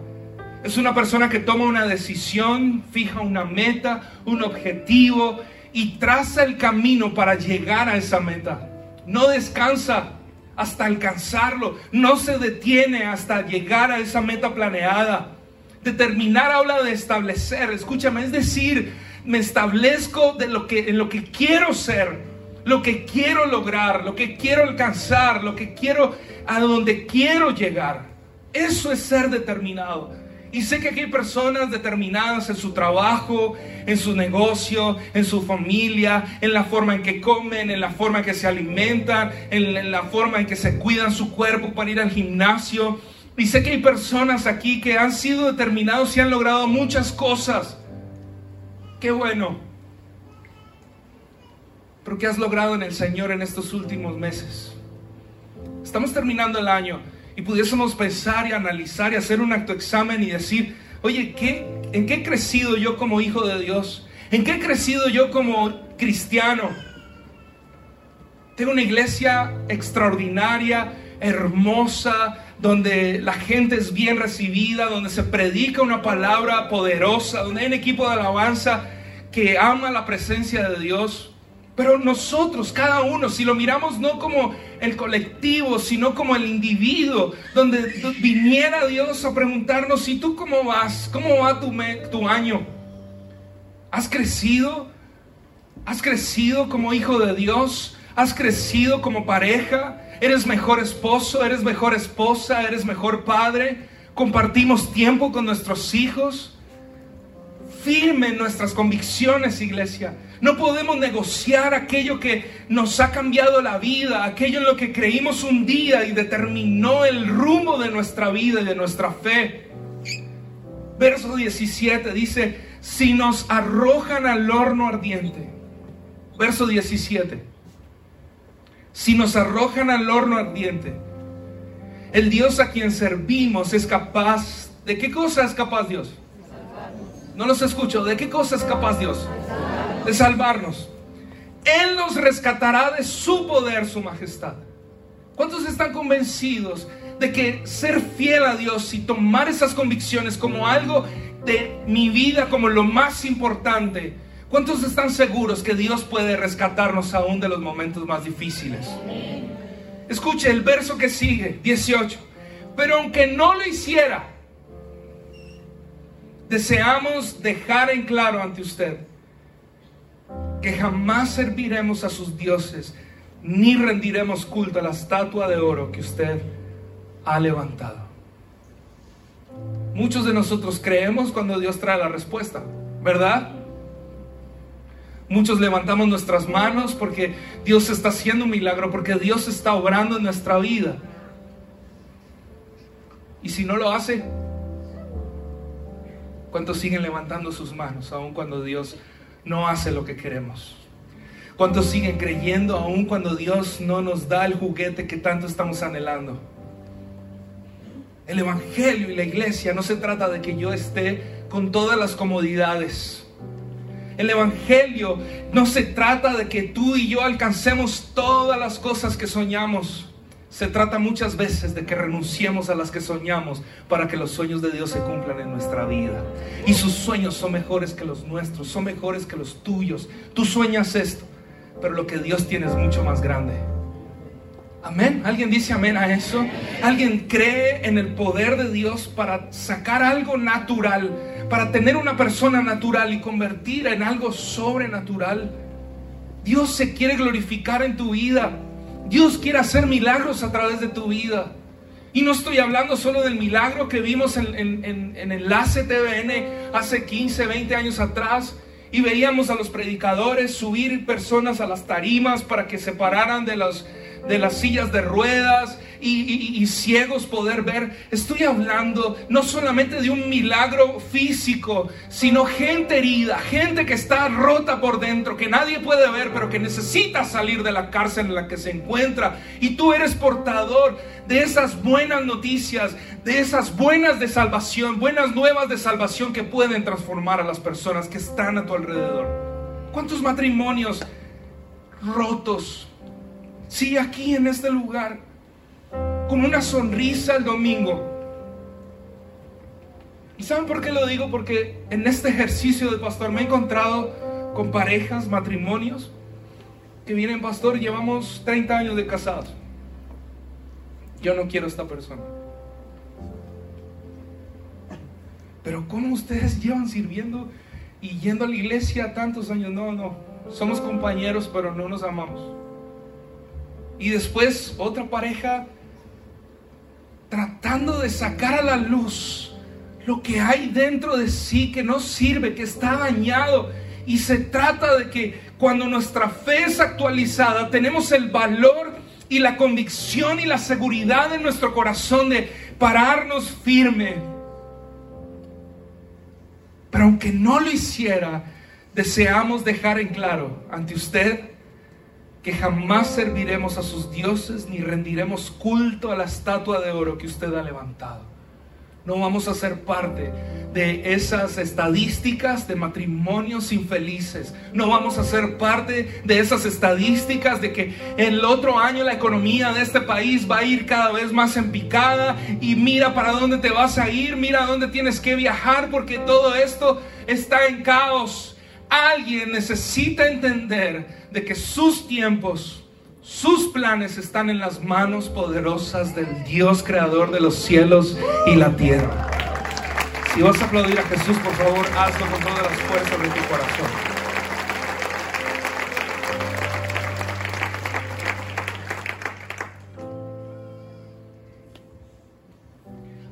es una persona que toma una decisión, fija una meta, un objetivo y traza el camino para llegar a esa meta. No descansa hasta alcanzarlo, no se detiene hasta llegar a esa meta planeada. Determinar habla de establecer, escúchame, es decir, me establezco lo que, en lo que quiero ser, lo que quiero lograr, lo que quiero alcanzar, lo que quiero, a donde quiero llegar. Eso es ser determinado. Y sé que aquí hay personas determinadas en su trabajo, en su negocio, en su familia, en la forma en que comen, en la forma en que se alimentan, en la forma en que se cuidan su cuerpo para ir al gimnasio. Y sé que hay personas aquí que han sido determinados y han logrado muchas cosas. Qué bueno. Pero ¿qué has logrado en el Señor en estos últimos meses? Estamos terminando el año y pudiésemos pensar y analizar y hacer un acto examen y decir, oye, ¿qué, ¿en qué he crecido yo como hijo de Dios? ¿En qué he crecido yo como cristiano? Tengo una iglesia extraordinaria, hermosa, donde la gente es bien recibida, donde se predica una palabra poderosa, donde hay un equipo de alabanza que ama la presencia de Dios. Pero nosotros, cada uno, si lo miramos no como el colectivo, sino como el individuo, donde viniera Dios a preguntarnos, ¿y tú cómo vas? ¿Cómo va tu, tu año? ¿Has crecido? ¿Has crecido como hijo de Dios? ¿Has crecido como pareja? ¿Eres mejor esposo? ¿Eres mejor esposa? ¿Eres mejor padre? ¿Compartimos tiempo con nuestros hijos? Firme nuestras convicciones, iglesia no podemos negociar aquello que nos ha cambiado la vida, aquello en lo que creímos un día y determinó el rumbo de nuestra vida y de nuestra fe. Verso 17 dice, si nos arrojan al horno ardiente. Verso 17. Si nos arrojan al horno ardiente, el Dios a quien servimos es capaz, ¿de qué cosa es capaz Dios? No los escucho, ¿de qué cosa es capaz Dios? de salvarnos. Él nos rescatará de su poder, su majestad. ¿Cuántos están convencidos de que ser fiel a Dios y tomar esas convicciones como algo de mi vida, como lo más importante? ¿Cuántos están seguros que Dios puede rescatarnos aún de los momentos más difíciles? Escuche el verso que sigue, 18. Pero aunque no lo hiciera, deseamos dejar en claro ante usted que jamás serviremos a sus dioses, ni rendiremos culto a la estatua de oro que usted ha levantado. Muchos de nosotros creemos cuando Dios trae la respuesta, ¿verdad? Muchos levantamos nuestras manos porque Dios está haciendo un milagro, porque Dios está obrando en nuestra vida. Y si no lo hace, ¿cuántos siguen levantando sus manos aun cuando Dios no hace lo que queremos? ¿Cuántos siguen creyendo aún cuando Dios no nos da el juguete que tanto estamos anhelando? El Evangelio y la iglesia no se trata de que yo esté con todas las comodidades. El Evangelio no se trata de que tú y yo alcancemos todas las cosas que soñamos. Se trata muchas veces de que renunciemos a las que soñamos para que los sueños de Dios se cumplan en nuestra vida. Y sus sueños son mejores que los nuestros, son mejores que los tuyos. Tú sueñas esto, pero lo que Dios tiene es mucho más grande. Amén. ¿Alguien dice amén a eso? ¿Alguien cree en el poder de Dios para sacar algo natural, para tener una persona natural y convertir en algo sobrenatural? Dios se quiere glorificar en tu vida. Dios quiere hacer milagros a través de tu vida. Y no estoy hablando solo del milagro que vimos en, en, en, Enlace TVN hace 15, 20 años atrás. Y veíamos a los predicadores subir personas a las tarimas para que se pararan de los de las sillas de ruedas y, ciegos poder ver. Estoy hablando no solamente de un milagro físico, sino gente herida, gente que está rota por dentro, que nadie puede ver, pero que necesita salir de la cárcel en la que se encuentra. Y tú eres portador de esas buenas noticias, de esas buenas de salvación, buenas nuevas de salvación que pueden transformar a las personas que están a tu alrededor. ¿Cuántos matrimonios rotos? Sí, aquí en este lugar. con una sonrisa el domingo. ¿Y saben por qué lo digo? Porque en este ejercicio de pastor me he encontrado con parejas, matrimonios, que vienen, pastor, llevamos 30 años de casados. Yo no quiero a esta persona. Pero ¿cómo ustedes llevan sirviendo y yendo a la iglesia tantos años? No, no. Somos compañeros, pero no nos amamos. Y después otra pareja tratando de sacar a la luz lo que hay dentro de sí que no sirve, que está dañado. Y se trata de que cuando nuestra fe es actualizada, tenemos el valor y la convicción y la seguridad en nuestro corazón de pararnos firme. Pero aunque no lo hiciera, deseamos dejar en claro ante usted que jamás serviremos a sus dioses ni rendiremos culto a la estatua de oro que usted ha levantado. No vamos a ser parte de esas estadísticas de matrimonios infelices. No vamos a ser parte de esas estadísticas de que el otro año la economía de este país va a ir cada vez más en picada y mira para dónde te vas a ir, mira dónde tienes que viajar porque todo esto está en caos. Alguien necesita entender de que sus tiempos, sus planes están en las manos poderosas del Dios creador de los cielos y la tierra. Si vas a aplaudir a Jesús, por favor, hazlo con todas las fuerzas de tu corazón.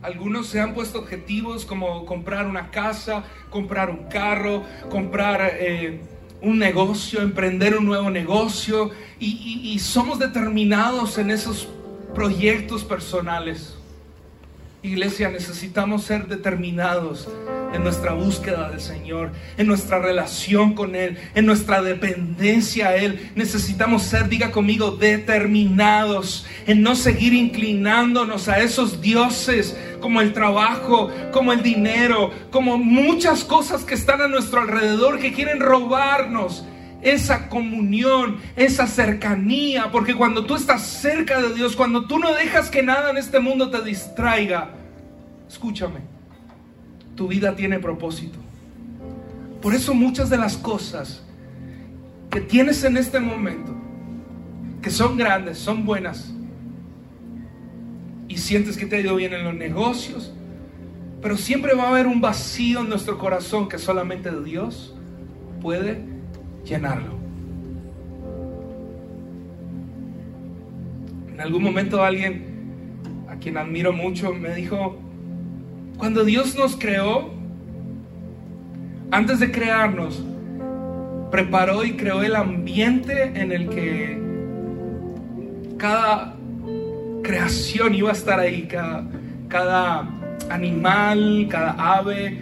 Algunos se han puesto objetivos como comprar una casa, comprar un carro, comprar eh, un negocio, emprender un nuevo negocio y somos determinados en esos proyectos personales. Iglesia, necesitamos ser determinados en nuestra búsqueda del Señor, en nuestra relación con Él, en nuestra dependencia a Él. Necesitamos ser, diga conmigo, determinados en no seguir inclinándonos a esos dioses como el trabajo, como el dinero, como muchas cosas que están a nuestro alrededor que quieren robarnos esa comunión, esa cercanía, porque cuando tú estás cerca de Dios, cuando tú no dejas que nada en este mundo te distraiga, escúchame, tu vida tiene propósito. Por eso muchas de las cosas que tienes en este momento, que son grandes, son buenas, y sientes que te ha ido bien en los negocios, pero siempre va a haber un vacío en nuestro corazón que solamente Dios puede llenarlo. En algún momento alguien a quien admiro mucho me dijo, cuando Dios nos creó, antes de crearnos, preparó y creó el ambiente en el que cada creación iba a estar ahí, cada, cada animal, cada ave,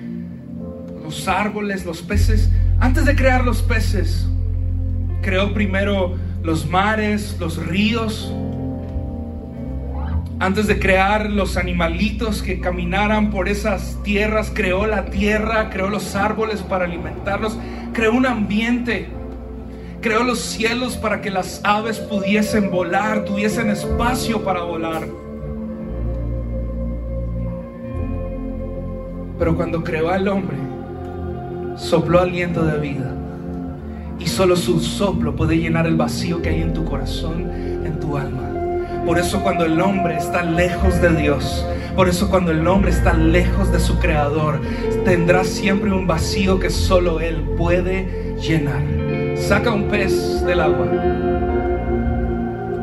los árboles, los peces. Antes de crear los peces, creó primero los mares, los ríos, antes de crear los animalitos que caminaran por esas tierras, creó la tierra, creó los árboles para alimentarlos, creó un ambiente, creó los cielos para que las aves pudiesen volar, tuviesen espacio para volar. Pero cuando creó al hombre, sopló aliento de vida. Y solo su soplo puede llenar el vacío que hay en tu corazón, en tu alma. Por eso cuando el hombre está lejos de Dios, por eso cuando el hombre está lejos de su creador, tendrá siempre un vacío que solo Él puede llenar. Saca un pez del agua.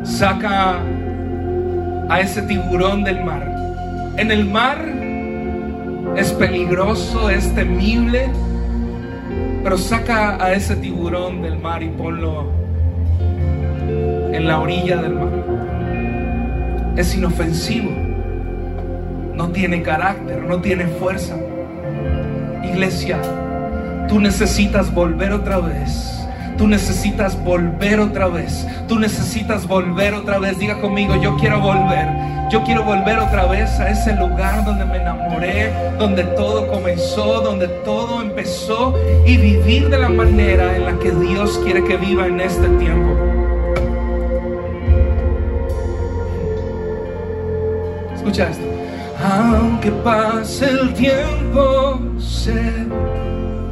Saca a ese tiburón del mar. En el mar es peligroso, es temible, pero saca a ese tiburón del mar y ponlo en la orilla del mar es inofensivo, no tiene carácter, no tiene fuerza. Iglesia, tú necesitas volver otra vez. Tú necesitas volver otra vez. Tú necesitas volver otra vez. Diga conmigo, yo quiero volver. Yo quiero volver otra vez a ese lugar donde me enamoré, donde todo comenzó, donde todo empezó y vivir de la manera en la que Dios quiere que viva en este tiempo. Escucha esto. Aunque pase el tiempo, sé.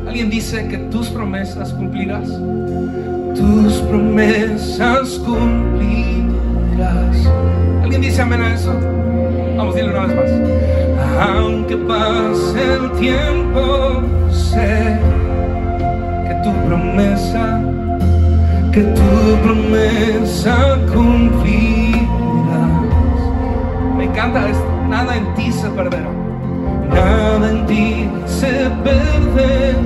Alguien dice que tus promesas cumplirás. Tus promesas cumplirás. ¿Alguien dice amén a eso? Vamos decirlo una vez más. Aunque pase el tiempo, sé que tu promesa, que tu promesa cumplirás. Encanta esto. Nada en ti se perderá. Nada en ti se perderá.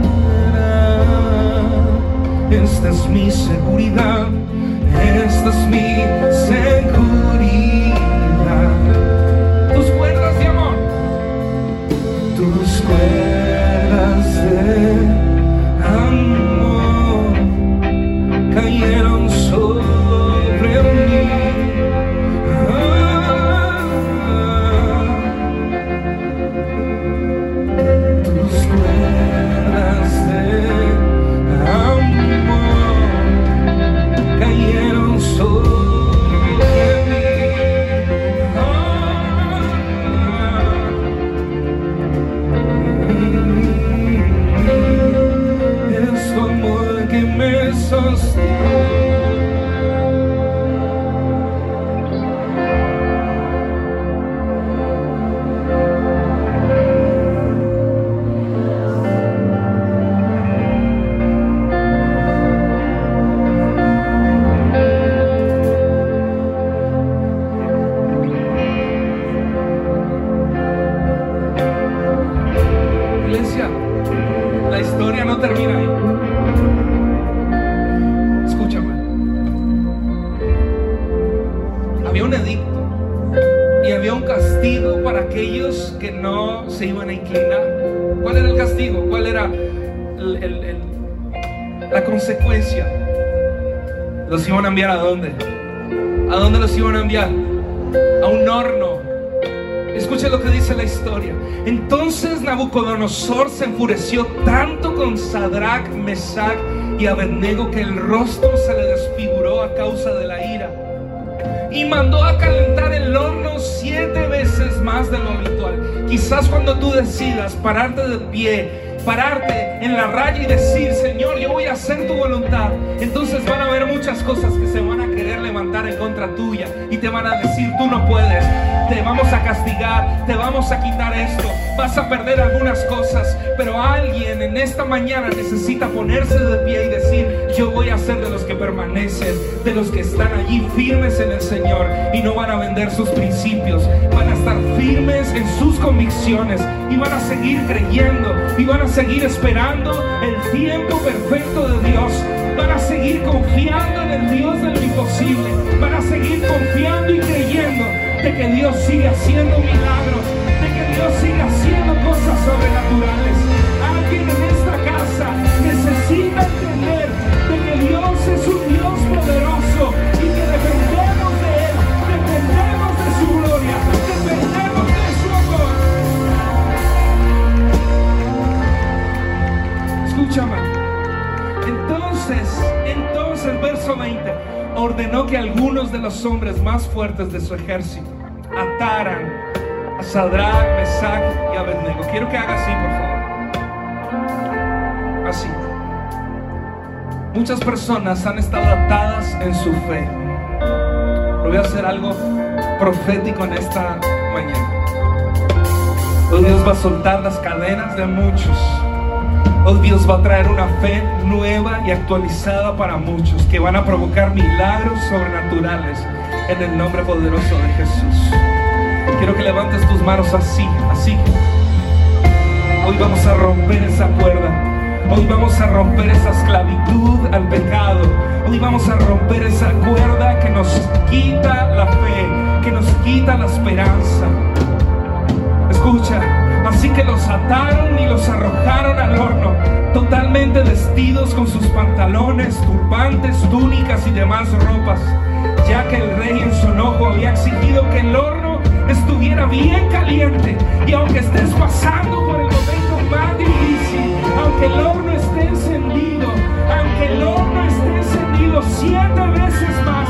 Esta es mi seguridad. Esta es mi seguridad. Tus cuerdas de amor. Tus cuerdas de amor el- el- la consecuencia? ¿Los iban a enviar a dónde? ¿A dónde los iban a enviar? A un horno. Escuche lo que dice la historia. Entonces Nabucodonosor se enfureció tanto con Sadrach, Mesach y Abednego que el rostro se le desfiguró a causa de la ira. Y mandó a calentar el horno siete veces más de lo habitual. Quizás cuando tú decidas pararte de pie, pararte en la raya y decir, Señor, yo voy a hacer tu voluntad. Entonces van a haber muchas cosas que se van a querer levantar en contra tuya y te van a decir, tú no puedes, te vamos a castigar, te vamos a quitar esto, vas a perder algunas cosas, pero alguien en esta mañana necesita ponerse de pie y decir, yo voy a ser de los que permanecen, de los que están allí firmes en el Señor y no van a vender sus principios, van a estar firmes en sus convicciones y van a seguir creyendo y van a seguir esperando el tiempo perfecto de Dios. Van a seguir confiando en el Dios de lo imposible. Van a seguir confiando y creyendo de que Dios sigue haciendo milagros, de que Dios sigue haciendo cosas sobrenaturales. Entonces, verso 20, ordenó que algunos de los hombres más fuertes de su ejército ataran a Sadrach, Mesach y Abednego. Quiero que haga así, por favor. Así. Muchas personas han estado atadas en su fe. Voy a hacer algo profético en esta mañana. Dios va a soltar las cadenas de muchos. Hoy Dios va a traer una fe nueva y actualizada para muchos que van a provocar milagros sobrenaturales en el nombre poderoso de Jesús. Quiero que levantes tus manos así, así. Hoy vamos a romper esa cuerda. Hoy vamos a romper esa esclavitud al pecado. Hoy vamos a romper esa cuerda que nos quita la fe, que nos quita la esperanza. Escucha, así que los ataron y los arrojaron al horno, totalmente vestidos con sus pantalones, turbantes, túnicas y demás ropas, ya que el rey en su enojo había exigido que el horno estuviera bien caliente. Y aunque estés pasando por el momento más difícil, aunque el horno esté encendido, aunque el horno esté encendido siete veces más,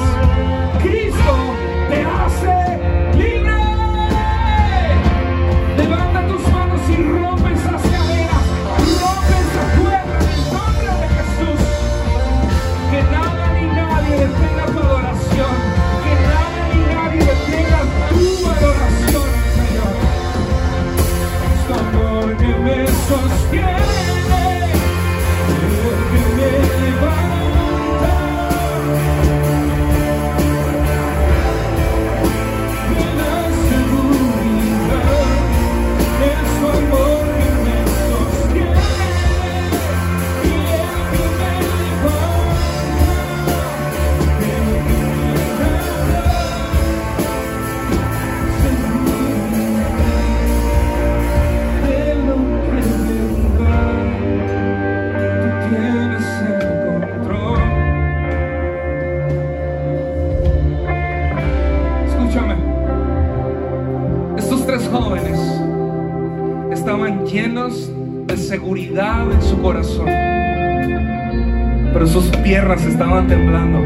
Cause yeah sus piernas estaban temblando.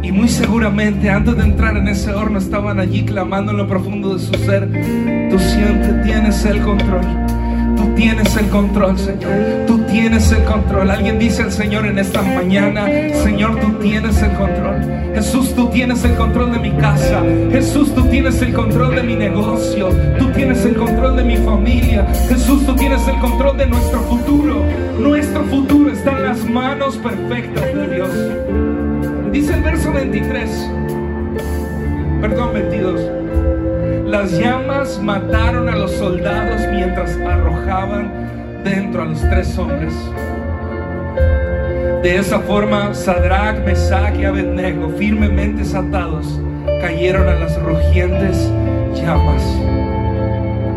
Y muy seguramente antes de entrar en ese horno estaban allí clamando en lo profundo de su ser, tú siempre tienes el control. Tú tienes el control, Señor. Tú tienes el control. Alguien dice al Señor en esta mañana, Señor, tú tienes el control. Jesús, tú tienes el control de mi casa. Jesús, tú tienes el control de mi negocio. Tú tienes el control de mi familia. Jesús, tú tienes el control de nuestro futuro. Nuestro futuro está en las manos perfectas de Dios. Dice el verso 23, perdón, 22. Las llamas mataron a los soldados mientras arrojaban dentro a los tres hombres. De esa forma, Sadrach, Mesach y Abednego, firmemente atados, cayeron a las rugientes llamas.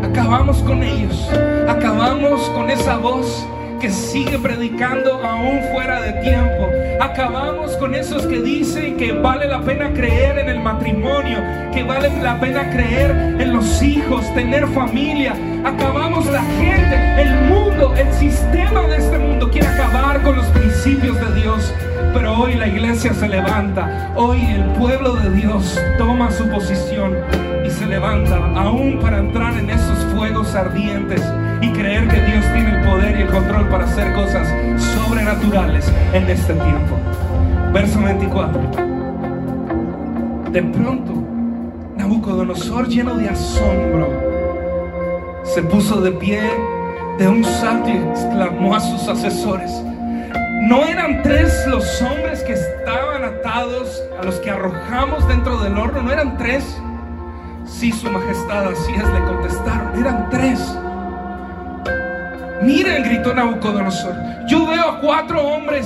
Acabamos con ellos, acabamos con esa voz que sigue predicando aún fuera de tiempo. Acabamos con esos que dicen que vale la pena creer en el matrimonio, que vale la pena creer en los hijos, tener familia. Acabamos la gente, el mundo, el sistema de este mundo quiere acabar con los principios de Dios. Pero hoy la iglesia se levanta, hoy el pueblo de Dios toma su posición y se levanta aún para entrar en esos fuegos ardientes y creer que Dios tiene el poder y el control para hacer cosas sobrenaturales en este tiempo. Verso 24. De pronto, Nabucodonosor, lleno de asombro, se puso de pie de un salto y exclamó a sus asesores, ¿no eran tres los hombres que estaban atados a los que arrojamos dentro del horno? ¿No eran tres? Sí, su majestad, así es, le contestaron, eran tres. Miren, gritó Nabucodonosor, yo veo a cuatro hombres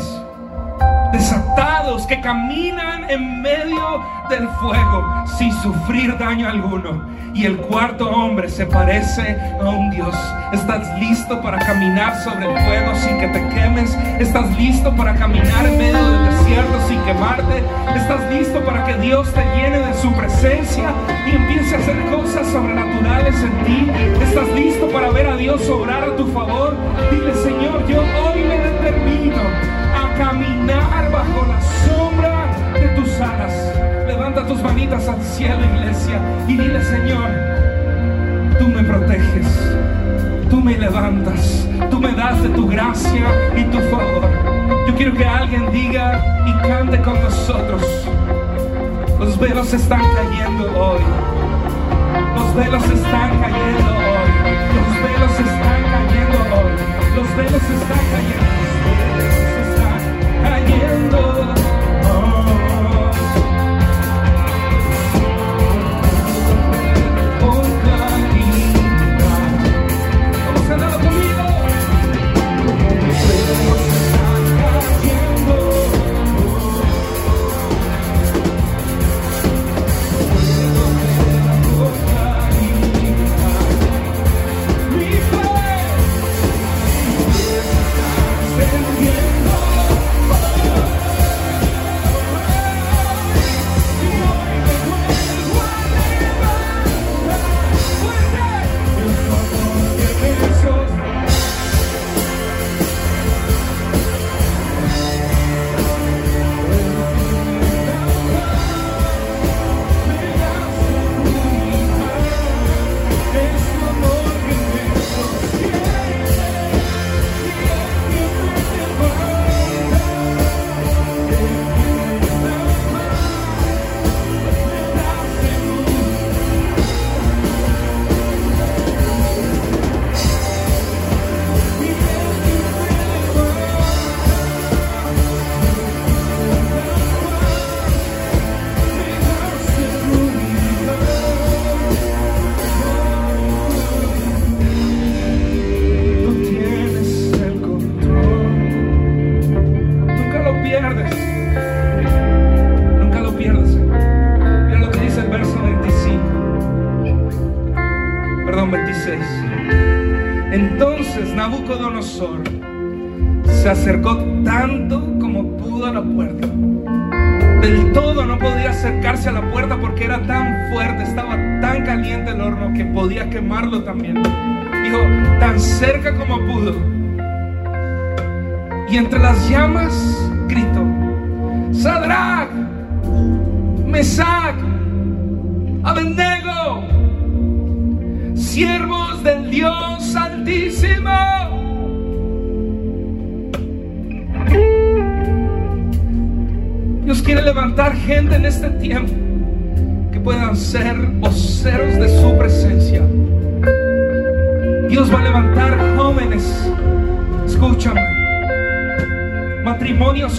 desatados que caminan en medio del fuego sin sufrir daño alguno. Y el cuarto hombre se parece a un Dios. ¿Estás listo para caminar sobre el fuego sin que te quemes? ¿Estás listo para caminar en medio del desierto sin quemarte? ¿Estás listo para que Dios te llene de su presencia y empiece a hacer cosas sobrenaturales en ti? ¿Estás listo para ver a Dios obrar a tu favor? Dile, Señor, yo hoy me determino a caminar bajo la sombra de tus alas. Levanta tus manitas al cielo, iglesia, y dile, Señor, tú me proteges, tú me levantas, tú me das de tu gracia y tu favor. Yo quiero que alguien diga y cante con nosotros. Los velos están cayendo hoy. Los velos están cayendo hoy. Los velos están cayendo hoy. Los velos están cayendo. Los velos están cayendo.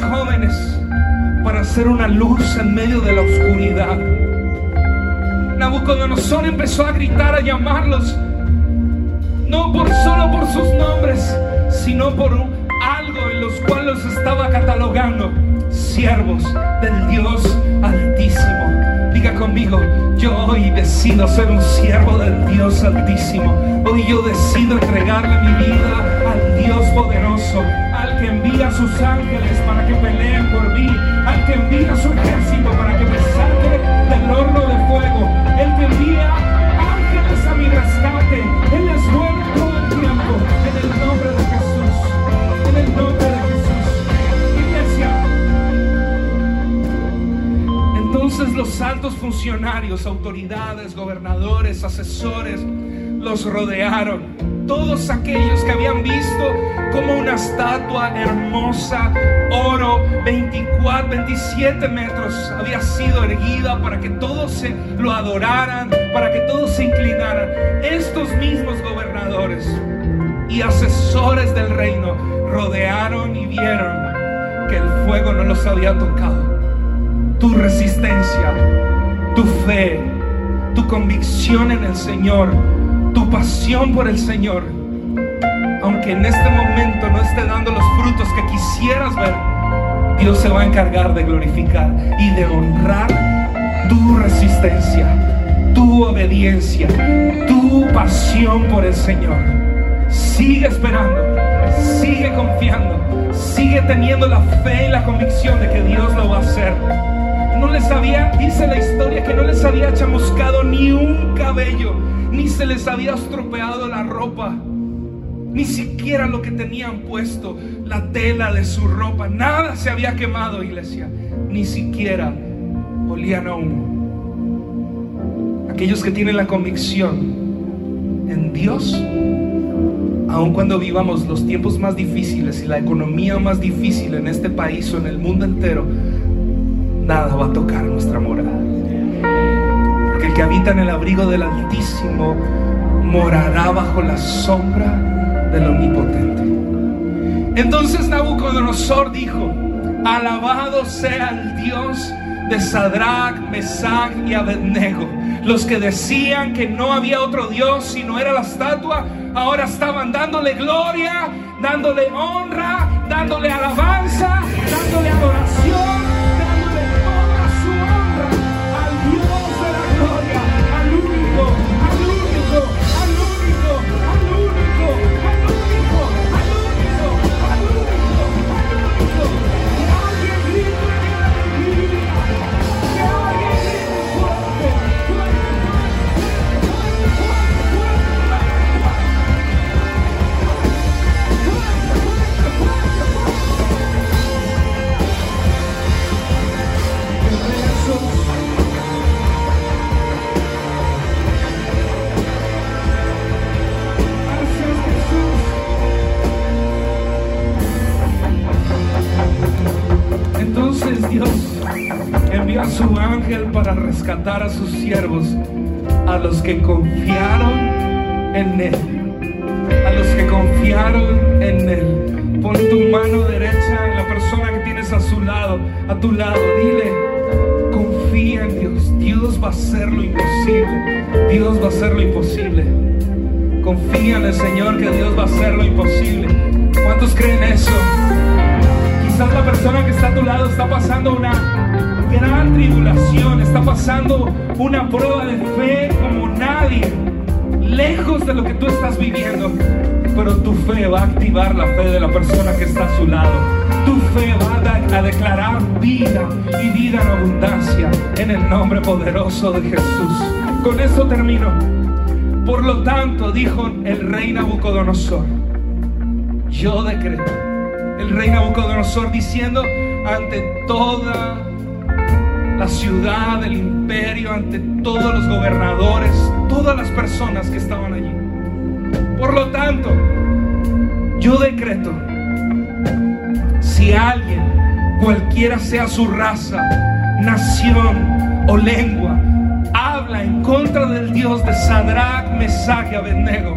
Jóvenes para hacer una luz en medio de la oscuridad. Nabucodonosor empezó a gritar, a llamarlos, no por solo por sus nombres, sino por algo en los cuales los estaba catalogando siervos del Dios Altísimo. Diga conmigo, yo hoy decido ser un siervo del Dios Altísimo. Hoy yo decido entregarle mi vida al Dios poderoso, que envía a sus ángeles para que peleen por mí, al que envía su ejército para que me saque del horno de fuego, el que envía ángeles a mi rescate. Él es bueno todo el tiempo, en el nombre de Jesús, en el nombre de Entonces los altos funcionarios, autoridades, gobernadores, asesores, los rodearon. Todos aquellos que habían visto como una estatua hermosa, oro, 24, 27 metros, había sido erguida para que todos se lo adoraran, para que todos se inclinaran. Estos mismos gobernadores y asesores del reino rodearon y vieron que el fuego no los había tocado tu resistencia, tu fe, tu convicción en el Señor, tu pasión por el Señor, aunque en este momento no esté dando los frutos que quisieras ver, Dios se va a encargar de glorificar y de honrar tu resistencia, tu obediencia, tu pasión por el Señor. Sigue esperando, sigue confiando, sigue teniendo la fe y la convicción de que Dios lo va a hacer no les había, dice la historia, que no les había chamuscado ni un cabello, ni se les había estropeado la ropa, ni siquiera lo que tenían puesto, la tela de su ropa, nada se había quemado, iglesia, ni siquiera olían a humo. Aquellos que tienen la convicción en Dios, aun cuando vivamos los tiempos más difíciles y la economía más difícil en este país o en el mundo entero, nada va a tocar nuestra morada. El que habita en el abrigo del Altísimo morará bajo la sombra del Omnipotente. Entonces Nabucodonosor dijo, alabado sea el Dios de Sadrach, Mesach y Abednego. Los que decían que no había otro Dios sino era la estatua, ahora estaban dándole gloria, dándole honra, dándole alabanza, dándole adoración para rescatar a sus siervos, a los que confiaron en Él, a los que confiaron en Él. Pon tu mano derecha en la persona que tienes a su lado, a tu lado, dile, confía en Dios, Dios va a hacer lo imposible, Dios va a hacer lo imposible. Confía en el Señor que Dios va a hacer lo imposible. ¿Cuántos creen eso? Está a tu lado está pasando una gran tribulación, está pasando una prueba de fe como nadie, lejos de lo que tú estás viviendo. Pero tu fe va a activar la fe de la persona que está a su lado. Tu fe va a, declarar vida y vida en abundancia en el nombre poderoso de Jesús. Con eso termino. Por lo tanto, dijo el rey Nabucodonosor, yo decreto, el rey Nabucodonosor diciendo ante toda la ciudad, el imperio, ante todos los gobernadores, todas las personas que estaban allí. Por lo tanto, yo decreto, si alguien, cualquiera sea su raza, nación o lengua, habla en contra del Dios de Sadrach, Mesach Abednego,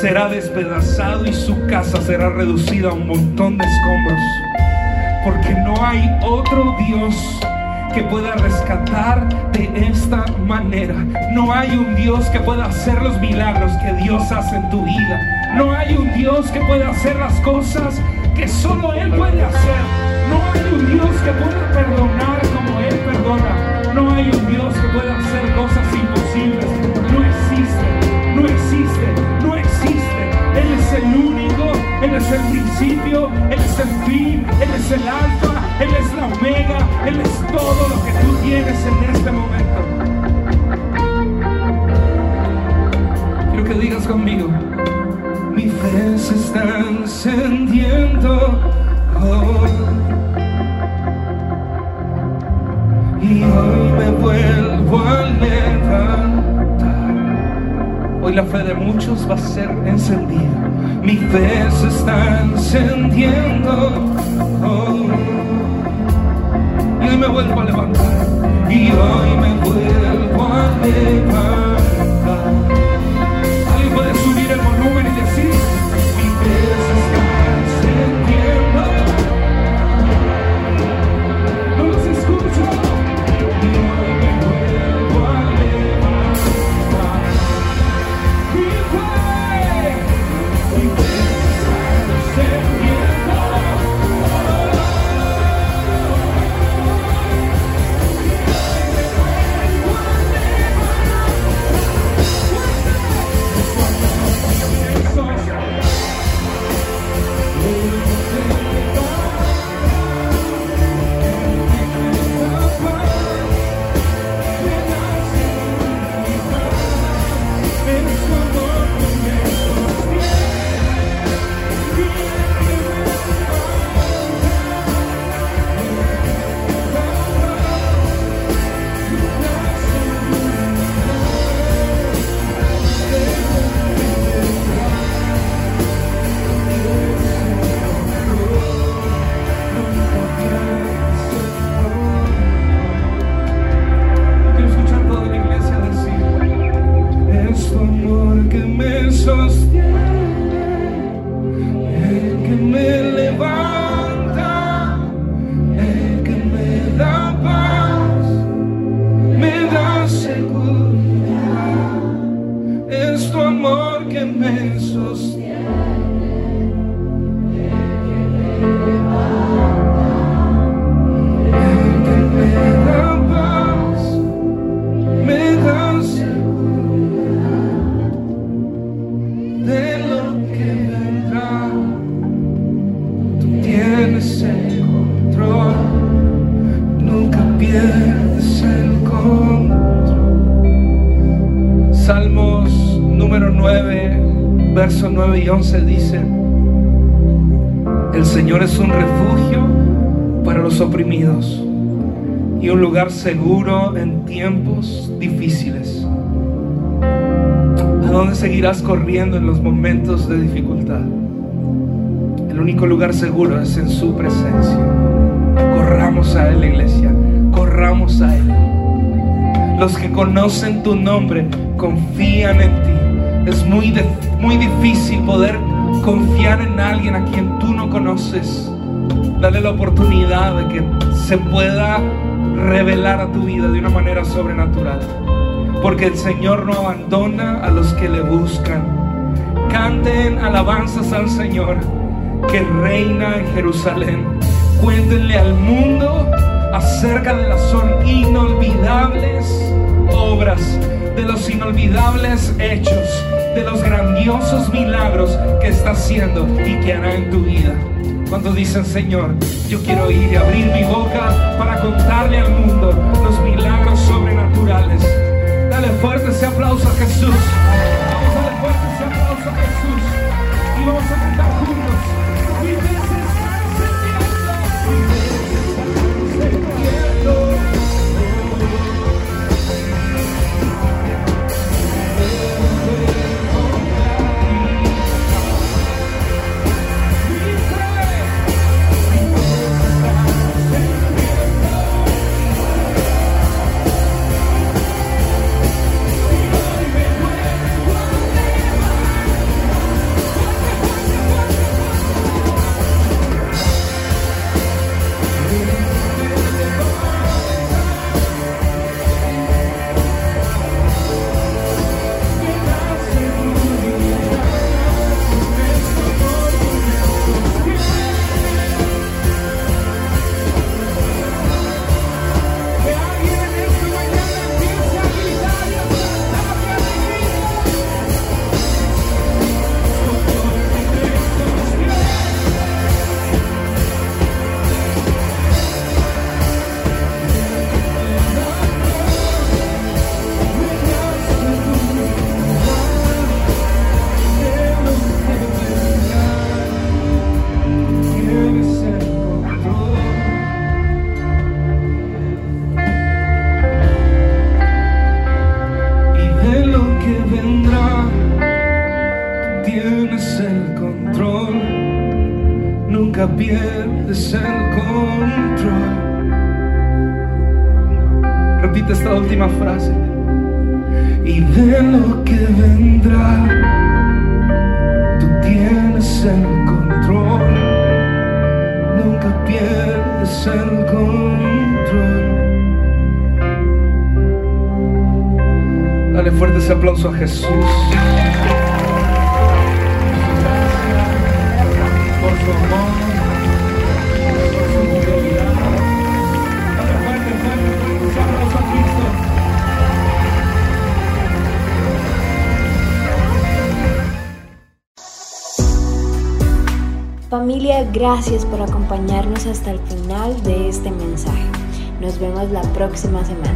será despedazado y su casa será reducida a un montón de escombros. Porque no hay otro Dios que pueda rescatar de esta manera. No hay un Dios que pueda hacer los milagros que Dios hace en tu vida. No hay un Dios que pueda hacer las cosas que solo Él puede hacer. No hay un Dios que pueda perdonar como Él perdona. No hay un Dios que pueda hacer cosas imposibles. No existe, no existe, no existe. Él es el único, Él es el principio, Él es el fin, Él es el alfa, Él es la omega, Él es todo lo que tú tienes en este momento. Quiero que digas conmigo, mi fe se está encendiendo hoy. Y hoy me vuelvo a levantar. Hoy la fe de muchos va a ser encendida. Mi fe se está encendiendo hoy. Y hoy me vuelvo a levantar. Y hoy me vuelvo a levantar. 9 y 11 dice, el Señor es un refugio para los oprimidos y un lugar seguro en tiempos difíciles. ¿A dónde seguirás corriendo en los momentos de dificultad? El único lugar seguro es en su presencia. Corramos a Él, iglesia. Corramos a Él. Los que conocen tu nombre confían en ti. Es muy, muy difícil poder confiar en alguien a quien tú no conoces. Dale la oportunidad de que se pueda revelar a tu vida de una manera sobrenatural. Porque el Señor no abandona a los que le buscan. Canten alabanzas al Señor que reina en Jerusalén. Cuéntenle al mundo acerca de las inolvidables obras, de los inolvidables hechos, de los grandiosos milagros que está haciendo y que hará en tu vida. Cuando dicen, Señor, yo quiero ir y abrir mi boca para contarle al mundo los milagros sobrenaturales. Dale fuerte ese aplauso a Jesús. a Jesús por su amor. Familia, gracias por acompañarnos hasta el final de este mensaje. Nos vemos la próxima semana.